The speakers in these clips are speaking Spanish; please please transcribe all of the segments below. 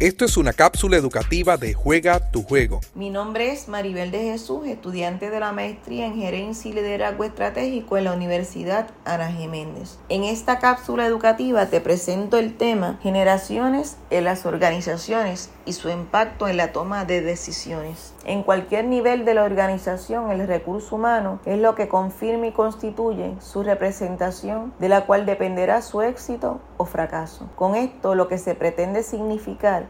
Esto es una cápsula educativa de Juega tu Juego. Mi nombre es Maribel de Jesús, estudiante de la maestría en Gerencia y Liderazgo Estratégico en la Universidad Ana Jiménez. En esta cápsula educativa te presento el tema Generaciones en las organizaciones y su impacto en la toma de decisiones. En cualquier nivel de la organización, el recurso humano es lo que confirma y constituye su representación, de la cual dependerá su éxito o fracaso. Con esto, lo que se pretende significar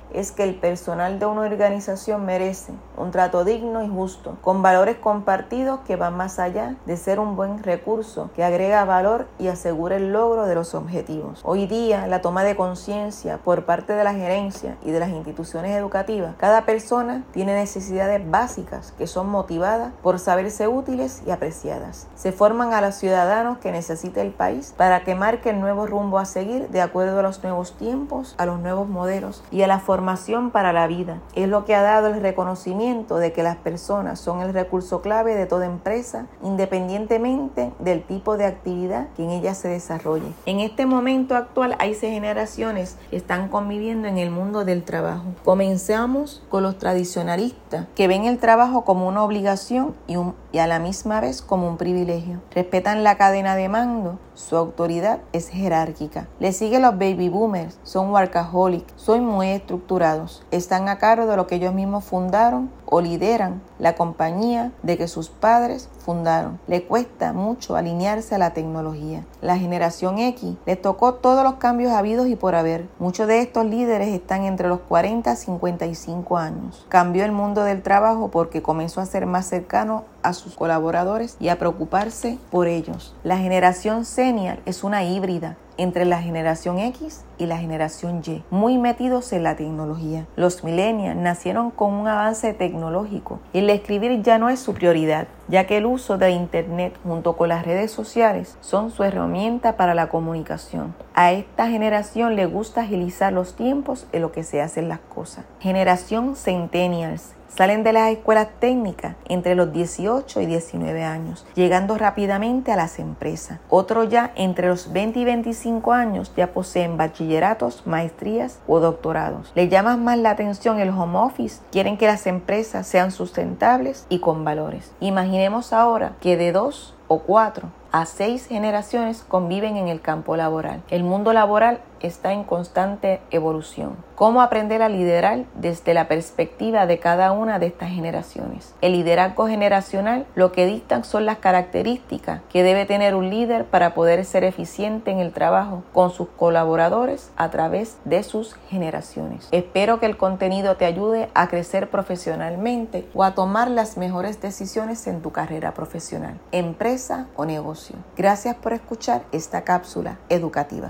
es que el personal de una organización merece un trato digno y justo, con valores compartidos que van más allá de ser un buen recurso que agrega valor y asegura el logro de los objetivos. Hoy día, la toma de conciencia por parte de la gerencia y de las instituciones educativas, cada persona tiene necesidades básicas que son motivadas por saberse útiles y apreciadas. Se forman a los ciudadanos que necesita el país para que marque el nuevo rumbo a seguir de acuerdo a los nuevos tiempos, a los nuevos modelos y a la forma para la vida. Es lo que ha dado el reconocimiento de que las personas son el recurso clave de toda empresa, independientemente del tipo de actividad que en ella se desarrolle. En este momento actual hay seis generaciones que están conviviendo en el mundo del trabajo. Comenzamos con los tradicionalistas, que ven el trabajo como una obligación y, un, y a la misma vez como un privilegio. Respetan la cadena de mando, su autoridad es jerárquica. Le siguen los baby boomers, son workaholic, son muy estructurados, están a cargo de lo que ellos mismos fundaron o lideran la compañía de que sus padres fundaron. Le cuesta mucho alinearse a la tecnología. La generación X le tocó todos los cambios habidos y por haber. Muchos de estos líderes están entre los 40 y 55 años. Cambió el mundo del trabajo porque comenzó a ser más cercano a sus colaboradores y a preocuparse por ellos. La generación senior es una híbrida entre la generación X y la generación Y, muy metidos en la tecnología. Los millennials nacieron con un avance tecnológico y escribir ya no es su prioridad, ya que el uso de Internet junto con las redes sociales son su herramienta para la comunicación. A esta generación le gusta agilizar los tiempos en lo que se hacen las cosas. Generación Centennials Salen de las escuelas técnicas entre los 18 y 19 años, llegando rápidamente a las empresas. Otros ya entre los 20 y 25 años ya poseen bachilleratos, maestrías o doctorados. Les llama más la atención el home office, quieren que las empresas sean sustentables y con valores. Ahora que de dos o cuatro a seis generaciones conviven en el campo laboral. El mundo laboral está en constante evolución. ¿Cómo aprender a liderar desde la perspectiva de cada una de estas generaciones? El liderazgo generacional lo que dictan son las características que debe tener un líder para poder ser eficiente en el trabajo con sus colaboradores a través de sus generaciones. Espero que el contenido te ayude a crecer profesionalmente o a tomar las mejores decisiones en tu carrera profesional, empresa o negocio. Gracias por escuchar esta cápsula educativa.